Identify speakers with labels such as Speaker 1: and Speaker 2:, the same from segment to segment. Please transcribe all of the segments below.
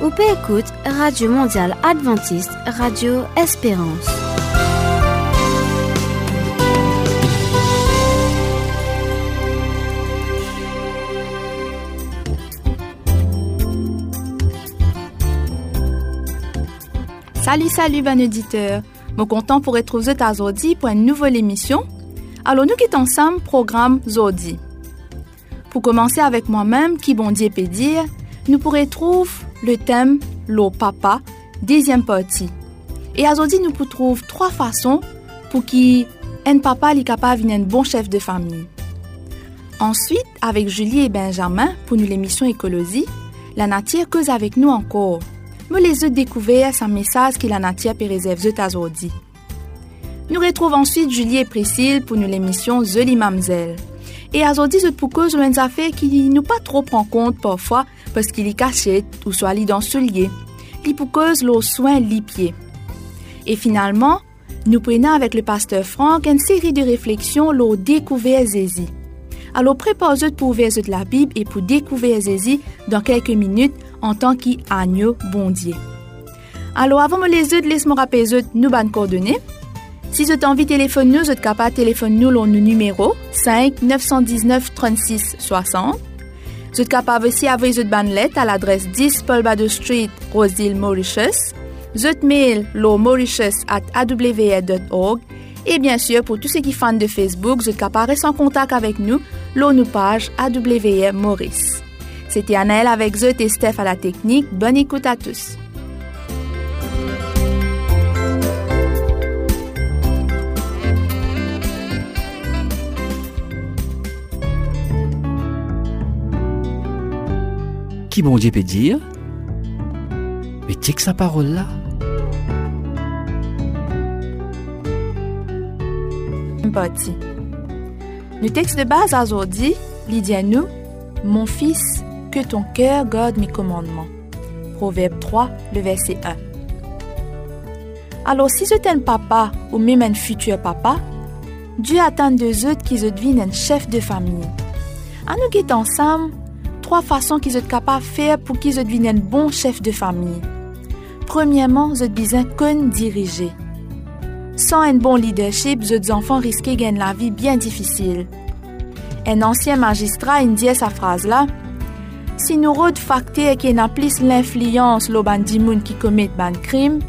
Speaker 1: Ou peut écouter Radio Mondiale Adventiste, Radio Espérance.
Speaker 2: Salut, salut, bon auditeur. Mon content pour être aux aujourd'hui pour une nouvelle émission. Alors, nous quittons ensemble programme Zodi. Pour commencer avec moi-même, qui bon Dieu peut dire, nous pourrons trouver le thème L'eau papa, deuxième partie. Et aujourd'hui, nous pouvons trouver trois façons pour qu'un papa soit capable d'être un bon chef de famille. Ensuite, avec Julie et Benjamin, pour nous l'émission Écologie, la nature cause avec nous encore. Me les autres découvert un message que la nature peut réserver aujourd'hui. Nous retrouvons ensuite Julie et Priscille pour nous l'émission Zoli Mamzelle. Et aujourd'hui, je pour cause une affaire qui nous pas trop prend compte parfois qu'il est caché ou soit lit dans soulier. Li pour cause l'eau soin li pied. Et finalement, nous prenons avec le pasteur Franck une série de réflexions l'eau découvert Zézi. Alors préparez-vous pour ouvrir la Bible et pour découvrir Zézi dans quelques minutes en tant qu'agneau bondier. Alors avant de les autres, laisse-moi rappeler nous bonnes coordonnées. Si vous avez envie de téléphoner nous, vous êtes capable de téléphoner nous le numéro 5 919 36 60. Vous êtes capable aussi d'envoyer votre lettre à l'adresse 10 Paul Bado Street, Rosedale, Mauritius. Votre mail, lo mauritius at awa.org. Et bien sûr, pour tous ceux qui sont fans de Facebook, vous êtes capable en contact avec nous, nous page AWR Maurice. C'était Anaël avec Zot et Steph à la technique. Bonne écoute à tous.
Speaker 3: Bon Dieu peut dire Mais tiens que sa parole là.
Speaker 2: Le texte de base aujourd'hui, Lydia nous, Mon fils, que ton cœur garde mes commandements. Proverbe 3, le verset 1. Alors si c'est un papa ou même un futur papa, Dieu attend de autres qu'ils deviennent un chef de famille. À nous guetter ensemble trois façons qu'ils sont capables de faire pour qu'ils deviennent un bon chef de famille. Premièrement, vous êtes besoin qu'on diriger. Sans un bon leadership, vos enfants risquent de gagner la vie bien difficile. Un ancien magistrat dit sa phrase là si nous autres facteurs qui plus l'influence le bandimoun qui commettent ban crime,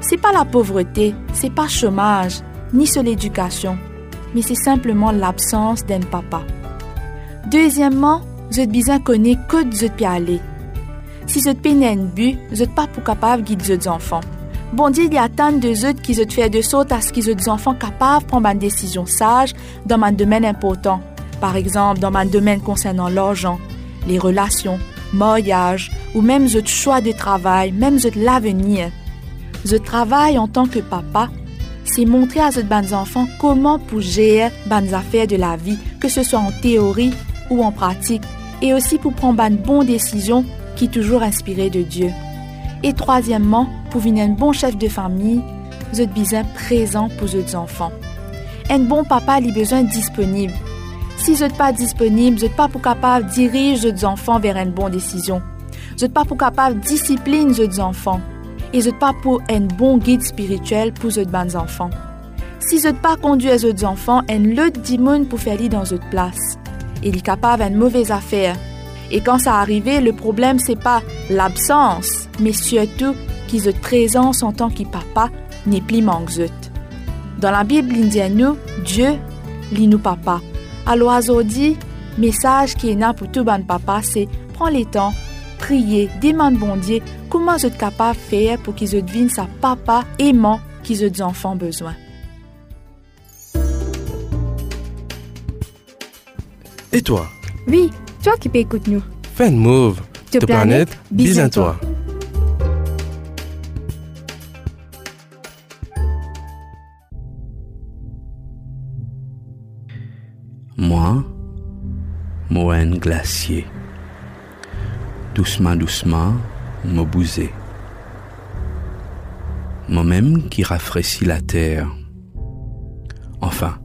Speaker 2: c'est pas la pauvreté, c'est pas chômage, ni l'éducation, mais c'est simplement l'absence d'un papa. Deuxièmement, vous êtes besoin connaître que vous êtes aller. Si un but, vous êtes pas pour capable de guider vos enfants. Bon il y a tant de autres qui se faire de sorte à ce qu'ils des enfants capables de prendre une décision sage dans un domaine important. Par exemple, dans un domaine concernant l'argent, les relations, mariage ou même le choix de travail, même l'avenir. Le travail en tant que papa, c'est montrer à ces enfants comment pour gérer les affaires de la vie, que ce soit en théorie ou en pratique, et aussi pour prendre une bonne décision qui est toujours inspirée de Dieu. Et troisièmement, pour devenir un bon chef de famille, vous êtes besoin présent pour vos enfants. Un bon papa a besoin disponible. Si vous n'êtes pas disponible, vous n'êtes pas pour capable de diriger vos enfants vers une bonne décision. Vous n'êtes pas pour capable de discipliner vos enfants. Et vous n'êtes pas pour un bon guide spirituel pour vos bons enfants. Si vous n'êtes pas conduit vos enfants, un lot d'immunes pour faire dans votre place. Il est capable d'une mauvaise affaire. Et quand ça arrive, le problème c'est pas l'absence, mais surtout qu'ils ont présence en tant que papa n'est plus manque Dans la Bible indienne, Dieu lit nous papa. Alors aujourd'hui, message qui est là pour tout bon papa, c'est prends les temps, prier, demande bon Dieu comment vous êtes capable de faire pour qu'ils deviennent sa papa aimant qu'ils ont enfants besoin.
Speaker 4: Et toi
Speaker 5: Oui, toi qui peux écouter nous.
Speaker 4: Fais move. Te planète, bis à toi.
Speaker 3: Moi, Moine glacier. Doucement, doucement, me bouser. Moi-même qui rafraîchis la terre. Enfin,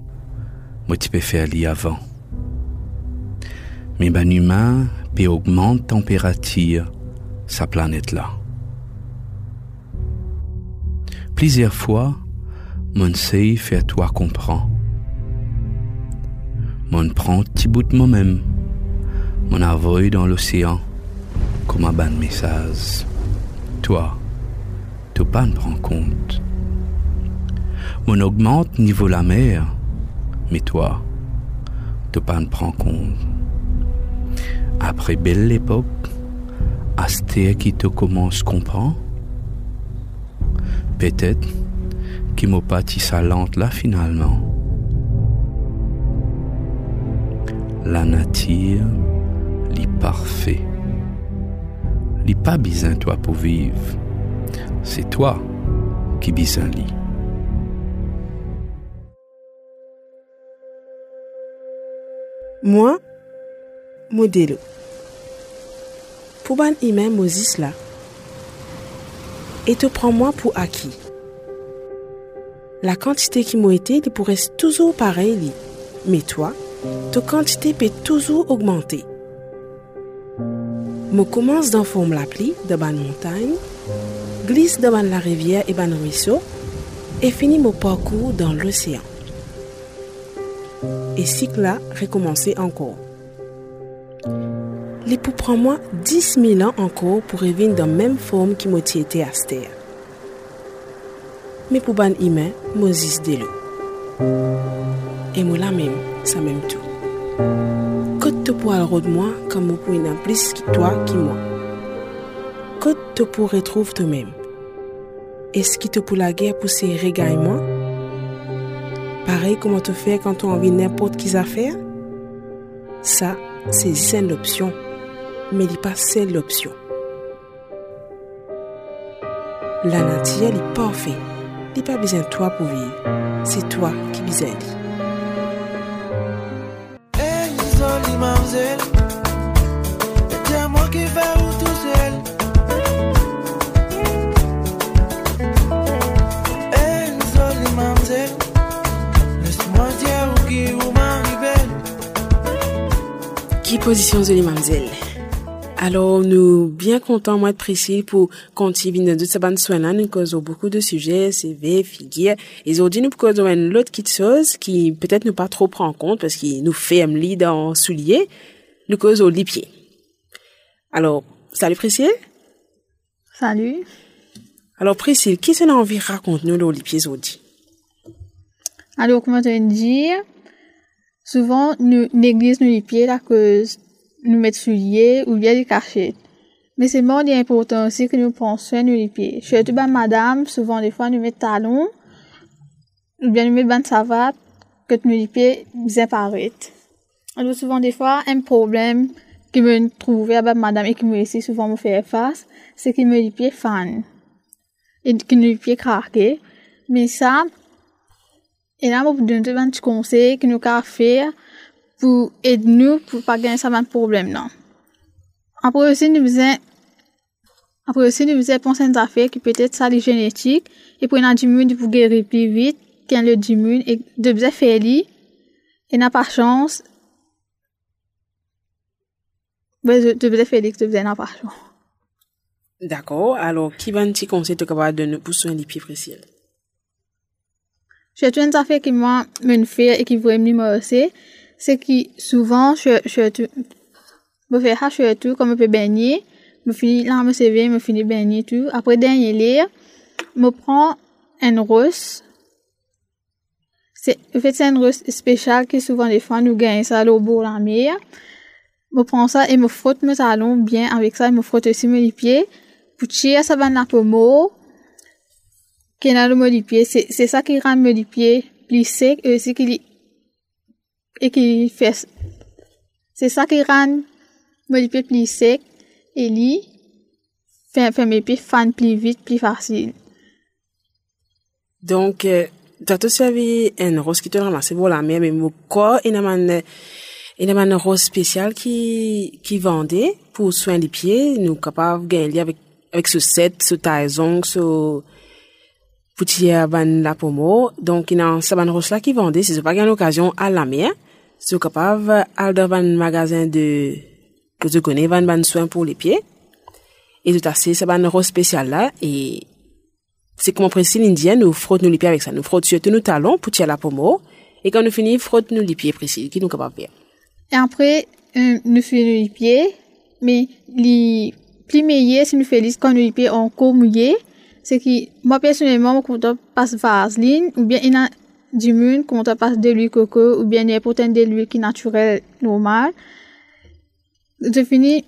Speaker 3: moi tu peux faire l'y avant. Mais ben humain peut augmente température sa planète-là. Plusieurs fois, mon sait fait toi comprend. Mon prend petit bout de moi-même, mon envoie dans l'océan comme un ban message. Toi, tu pas prends compte. Mon augmente niveau la mer, mais toi, tu pas prends compte. Après belle époque, Asté qui te commence comprend Peut-être qui m'a pâti sa lente là finalement. La nature, lit parfait. Lit pas besoin toi pour vivre. C'est toi qui besoin lit.
Speaker 6: Moi, modèle. Pour ban email Moses là. Et te prends-moi pour acquis. La quantité qui m'a été, il toujours pareil. Mais toi, ta quantité peut toujours augmenter. Je commence dans la pluie de ban montagne, glisse devant la rivière et ban ruisseau, et finis mon parcours dans l'océan. Et cycle là recommencer encore. Les pour prendre moi 10 000 ans encore pour revenir dans la même forme qui m'a été à terre. Mais pour ban humain, Moses Delo. Et moi même, ça même tout. Côte te pour de moi comme vous pouvez plus que toi qui moi. Côte te pour retrouver toi-même. Est-ce qui te pour la guerre pour ces moi? Pareil comme on te fait quand on envie n'importe qui affaire Ça, c'est une option mais il pas seule l'option. La nature est parfaite. Il n'y a pas besoin de toi pour vivre. C'est toi qui besoin Position de mamzelle? Alors, nous bien contents, moi, de préciser pour continuer de ce ban soin là, nous causons beaucoup de sujets, CV, figures. Et aujourd'hui, nous causons une autre petite chose qui peut-être nous pas trop prend en compte parce qu'il nous fait un lit dans soulier. Nous causons les pieds. Alors, salut Priscille.
Speaker 7: Salut.
Speaker 6: Alors, Priscille, qui s'en a envie de raconter nous les pieds aujourd'hui?
Speaker 7: Alors, comment te dire? Souvent, nous néglisons les pieds à cause nous mettre souliers ou bien les cachettes. Mais c'est bon important aussi que nous prenions soin de les pieds. Surtout, ben, madame, souvent, des fois, nous mettons talons, ou bien nous mettons savate, que nous les pieds paraître. Alors, souvent, des fois, un problème qui me trouve avec madame et qui me laisse souvent me faire face, c'est que me les pieds fan. Et que nous les pieds craqués. Mais ça, et là, vous donner un petit conseil que nous pouvons faire pour aider nous pour pas gagner ça même problème non. Après aussi nous faisons après aussi nous faisons penser à une affaire qui peut être ça les génétiques. Et pour une diminuer pour guérir plus vite qu'un le diminue et de bien faire lui. Et n'a pas chance. De, de bien faire lui de bien n'a pas chance.
Speaker 6: D'accord. Alors, qui va un petit conseil de capable de nous pour soigner les pieds précis?
Speaker 7: J'ai une affaire qui moi me fait et qui vraiment me aussi c'est que souvent, je, je, tout, me fais hacher tout, comme je peux baigner, me finis, là, me servir, me finis baigner tout. Après, dernier lire, me prends un rose. C'est, en fait, c'est un rose spécial qui souvent, des fois, nous gagnons ça au bord de la mer. Me prends ça et me frotte mes talons bien avec ça, et me frotte aussi mes pieds. Pour tirer ça va la pomme, qui dans le pied. C'est, c'est ça qui rend mes pieds plus sec et aussi qui et qui fait c'est ça qui rend pieds plus sec et lui fait, fait mes pieds fan plus vite plus facile.
Speaker 6: Donc euh, t'as tout servi un rose qui te ramasse. Pour la mer mais mon corps il y a il y a rose spécial qui qui vendait pour soin des pieds. Nous capable gagner avec avec ce set ce taison ce petit ban la pomo donc il a saban rose là qui vendait c'est pas une occasion à la mer c'est capable dans un magasin de que tu connais van ban soin pour les pieds Et tout à fait, c'est un rose spécial là. Et c'est comme Priscille indienne, nous frottons les pieds avec ça. Nous frottons surtout nos talons pour tirer la pomme. Et quand nous finissons, frottons les pieds Priscille, qui nous capable faire.
Speaker 7: Et après, euh, nous faisons les pieds, mais les plus meilleurs, si nous faisons quand nous les pieds encore mouillés, c'est que moi personnellement, quand on passe vaseline, ou bien il y a du monde, quand on passe de l'huile coco, ou bien n'importe de l'huile qui est naturelle, normale, je finis,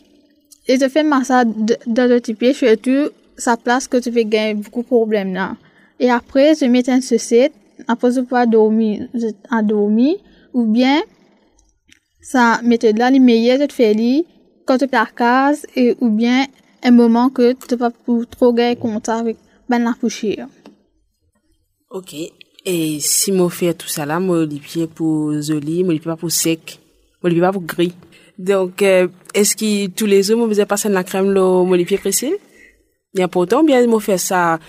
Speaker 7: et je fais massage dans le pied, surtout, sa place que tu fais gagner beaucoup de problèmes là. Et après, je mets un sucette, après je peux dormir, je endormi, ou bien, sa méthode là, les meilleures, je te fais quand tu la case, et, ou bien, un moment que tu vas pour trop gagner contact avec ben la poussière.
Speaker 6: Ok. Et si moi fais tout ça là, les pieds pour joli, pieds pas pour sec, pieds pas pour gris. Donc, euh, est-ce que tous les jours, moi, vous passer la crème, les pieds précis? Il y a pourtant bien, moi faire ça,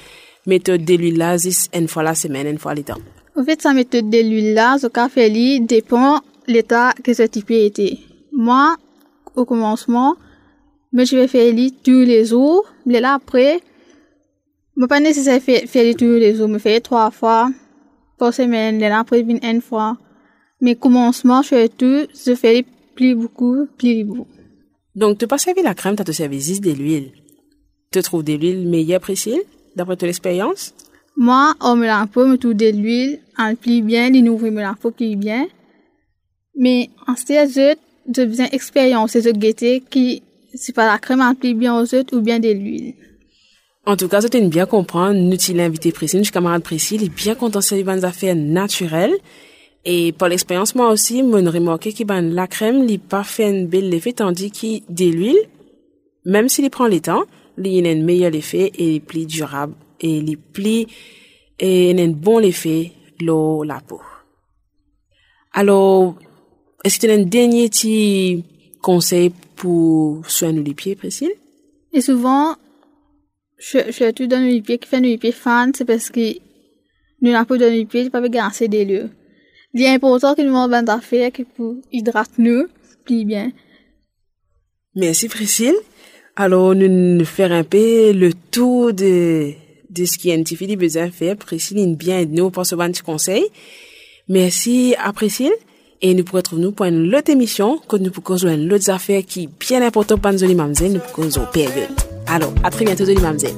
Speaker 6: méthode de l'huile là, une fois la semaine, une fois le temps.
Speaker 7: En fait, sa méthode de l'huile là, ce fait dépend l'état que ce type était. Moi, au commencement, mais je vais faire tous les jours, mais là après, je pas nécessaire faire, faire tous les jours, me faire trois fois par semaine, là après une fois. Mais commencement, je fais tout, je fais plus beaucoup, plus beaucoup.
Speaker 6: Donc, tu pas servi la crème, tu as te servi juste de l'huile. Tu trouves de l'huile meilleure, Priscille, d'après ton expérience?
Speaker 7: Moi, on me la peau, me trouve de l'huile, en plus bien, les nouveaux me la peau plus bien. Mais en ce je, je besoin d'expérience, je guetter qui, c'est pas la crème plus bien aux autres ou bien de l'huile.
Speaker 6: En tout cas, c'était une bien comprendre. Nous, tu invité Priscille, je camarade Priscille, il est bien content de des affaires naturelles. Et par l'expérience, moi aussi, je remarqué que ben, la crème, il pas fait un bel effet, tandis que de l'huile, même s'il prend le temps, il a un meilleur effet et il est plus durable. Et il est et il a un bon effet, l'eau, la peau. Alors, est-ce que tu as un dernier petit conseil pour soigner les pieds, Priscille?
Speaker 7: Et souvent, je, je tout dans les pieds qui fait les pieds fan, c'est parce que nous la peau dans les pieds, pas assez des lieux. Il est important que nous avons des affaires qui pour hydrater nous, plus bien.
Speaker 6: Merci Priscille. Alors, nous faire un peu le tour de, de ce qui petit peu besoin de faire. Priscille, bien nous pour ce bon conseil. Merci à Priscille. Et nous pourrons trouver nous pour une autre émission, que nous pourrons jouer une autre affaire qui est bien importante pour nous, nous pourrons période. Alors, à très bientôt, Mamzelle.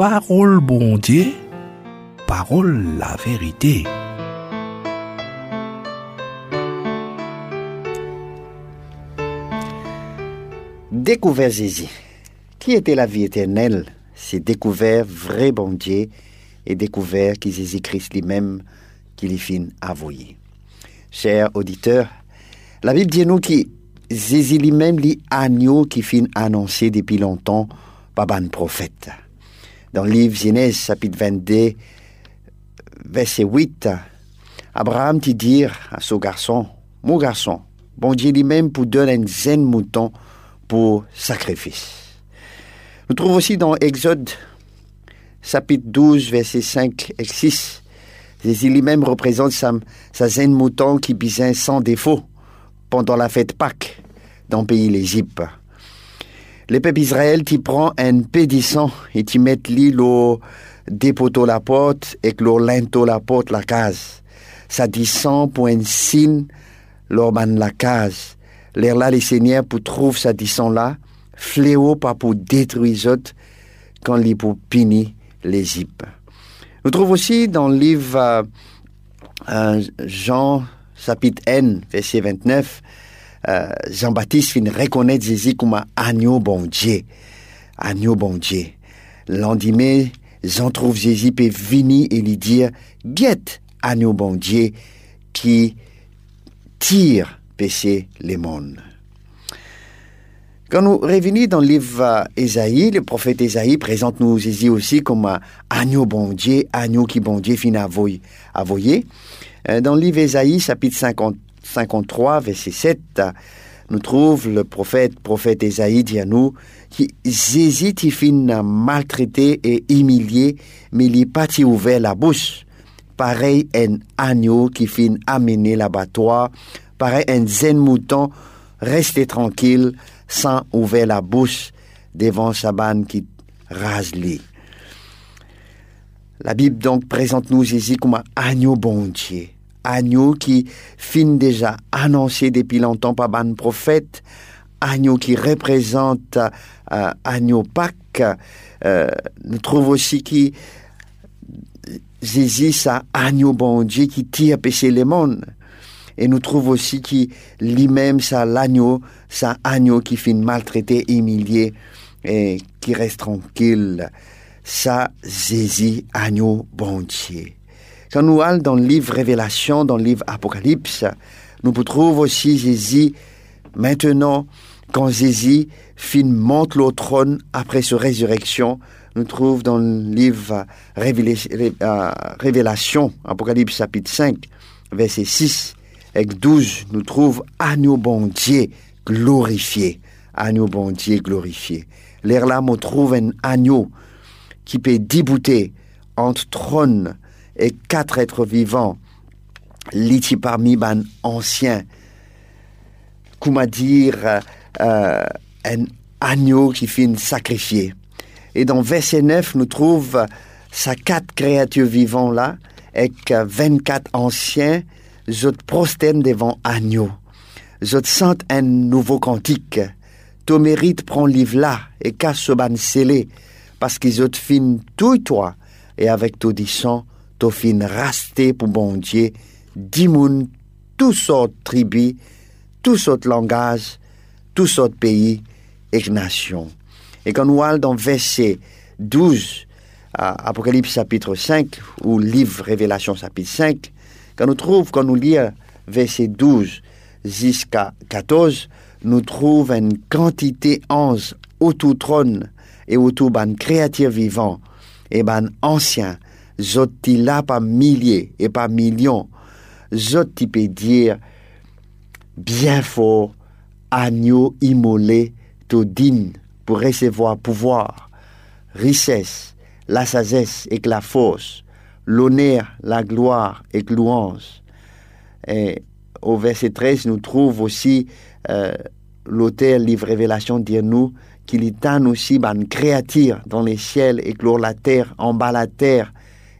Speaker 3: Parole bon Dieu, parole la vérité.
Speaker 8: Découvert Jésus. Qui était la vie éternelle? C'est découvert vrai bon Dieu et découvert que Jésus-Christ lui-même qui lui fin avoué. Chers auditeurs, la Bible dit nous que Jésus lui-même lit agneau qui fin annoncé depuis longtemps par un prophète. Dans le livre Genèse chapitre 22, verset 8, Abraham dit dire à son garçon, mon garçon, bon Dieu lui-même pour donner un zen mouton pour sacrifice. Nous trouvons aussi dans Exode chapitre 12, versets 5 et 6, Jésus lui-même représente sa, sa zen mouton qui bisait sans défaut pendant la fête Pâques dans le pays l'Égypte. Le peuple Israël qui prend un pédissant et qui met l'île au dépoteau la porte et que l'or la porte la case. Ça pour un signe l'orban la case l'air là les seigneurs pour trouver sa disson là, fléau pas pour détruire autres, quand les pour punir les. Nous trouvons aussi dans le livre euh, euh, Jean chapitre N, verset 29, euh, Jean-Baptiste finit reconnaître Jésus comme un agneau bon Dieu. Agneau bon Dieu. Lendemain, Jean trouve Jésus et venir et lui dire, guette agneau bon Dieu qui tire péché les mondes. Quand nous revenons dans le livre Ésaïe, le prophète Ésaïe présente nous Jésus aussi comme un agneau bon Dieu, agneau qui bon Dieu fin avoyer. Euh, dans le livre Ésaïe, chapitre 50, 53, verset 7, nous trouve le prophète, prophète Ésaïe dit à nous, qui qui fin maltraité et humilié, mais il pas ouvert la bouche. Pareil un agneau qui fin amené l'abattoir, pareil un zen mouton resté tranquille, sans ouvrir la bouche devant Chaban qui rase lui. La Bible donc présente nous Jésus comme un agneau bon Dieu, agneau qui fin déjà annoncé depuis longtemps par ban prophète, agneau qui représente euh, agneau Pâques. Euh, nous trouvons aussi que Jésus, c'est agneau bon qui tire péché le monde. Et nous trouvons aussi qu'il lui-même, ça l'agneau, ça agneau qui finit maltraité, humilié et qui reste tranquille. Ça, Jésus, agneau bon. Nous allons dans le livre Révélation, dans le livre Apocalypse, nous trouvons aussi Jésus maintenant, quand Jésus fin monte le trône après sa résurrection, nous trouvons dans le livre euh, Révélation, Apocalypse chapitre 5, verset 6, et 12, nous trouve agneau bon Dieu glorifié. Agneau bon Dieu glorifié. L'air là, on trouve un agneau qui peut débouter entre trône et quatre êtres vivants, liti parmi ban anciens. Comment dire, euh, un agneau qui finit sacrifié. Et dans verset 9, nous trouve ces quatre créatures vivantes là, avec 24 anciens je prosterne devant agneau. Je sens un nouveau cantique. Ton mérite prend livre là et casse ce ban scellé, parce qu'ils ont tout toi, et avec tout disant, tu fin rasté pour bon Dieu, dimoun, tous sortes tribus, tous sortes langages, tous sortes pays et nations. Et quand nous allons dans verset 12, Apocalypse chapitre 5, ou livre Révélation chapitre 5, quand nous trouvons, quand nous lisons verset 12 jusqu'à 14, nous trouvons une quantité 11 autour trône et autour ban créatures vivants et ban anciens, zotti là par milliers et par millions, zotti peut dire bien fort, agneau immolé, tout digne pour recevoir pouvoir, richesse, la sagesse et la force, l'honneur, la gloire et louange. Et au verset 13, nous trouve aussi euh, l'auteur livre Révélation dire nous qu'il est aussi ban créature dans les ciels et clore la terre, en bas la terre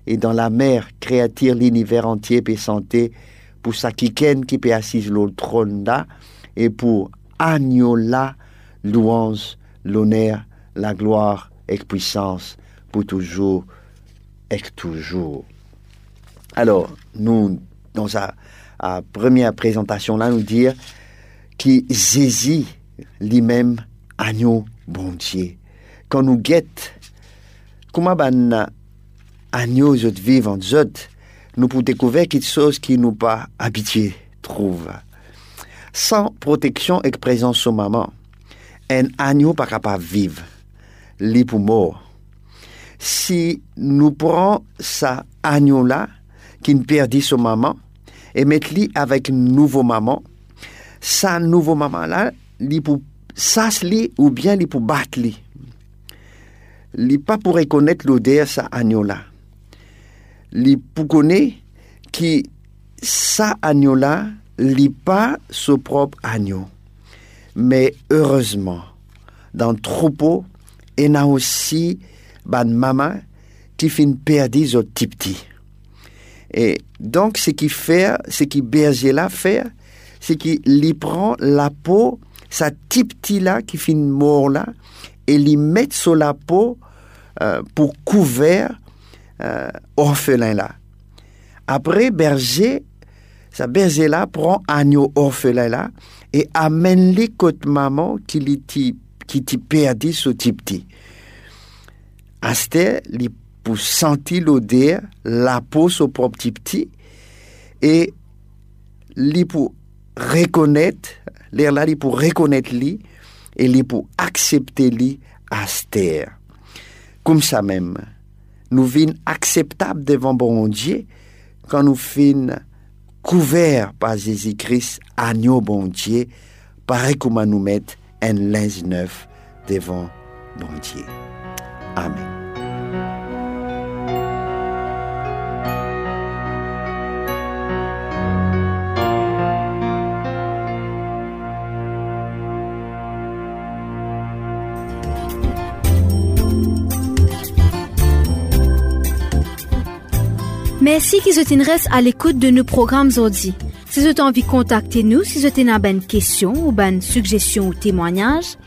Speaker 8: et dans la mer, créature l'univers entier peut santé pour sa qui peut assise le trône là et pour agneau là, louange, l'honneur, la gloire et puissance pour toujours et toujours. Alors, nous, dans sa, première présentation là, nous dire que Jésus lui-même agneau bon Dieu. Quand nous guette, comment ben agneau je vivent en nous pouvons découvrir quelque chose qui nous pas habitués trouve. Sans protection et présence au maman, un agneau pas capable vivre, lit pour mort si nous prenons ça agneau-là, qui ne perdit son maman, et mettre lui avec nouveau maman, sa nouveau maman-là, li pour sas ou bien li pour battre li. Li pas pour reconnaître l'odeur sa agneau-là. Li pour connaître qui sa agneau-là, li pas son propre agneau. Mais heureusement, dans le troupeau, il y a aussi ban maman qui fin perdu zo petit. Et donc, ce qui fait, ce qui berger là fait, c'est qu'il prend la peau, sa petit là qui fin mort là, et lui met sur la peau euh, pour couvert euh, orphelin là. Après, berger, sa berger là prend agneau orphelin là et amène les côte maman qui lui qui t'y perdu ce petit. Aster, li pour sentir l'odeur, la peau au propre petit et li pour reconnaître, l'air là, pour reconnaître lui, et li pour accepter li à. Comme ça même, nous vînes acceptables devant bon Dieu quand nous fin couverts par Jésus-Christ, agneau bon Dieu, pareil comme nous mettre un linge neuf devant bon Dieu. Amen.
Speaker 1: Merci qu'ils reste à l'écoute de nos programmes aujourd'hui. Si vous avez envie de contacter nous, si vous avez une question ou une suggestion ou témoignage,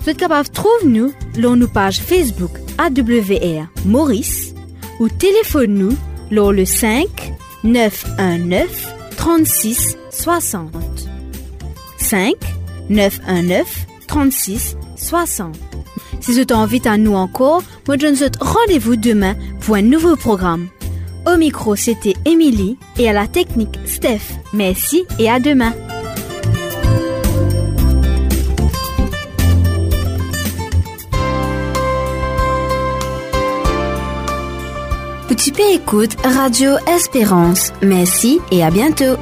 Speaker 1: vous êtes capable de trouver nous sur nos pages Facebook AWR Maurice ou téléphone nous sur le 5 919 36 60. 5 919 36 60. Si vous avez envie à nous encore, moi je vous rendez-vous demain pour un nouveau programme. Au micro, c'était Émilie et à la technique, Steph. Merci et à demain. Petit P écoute Radio Espérance. Merci et à bientôt.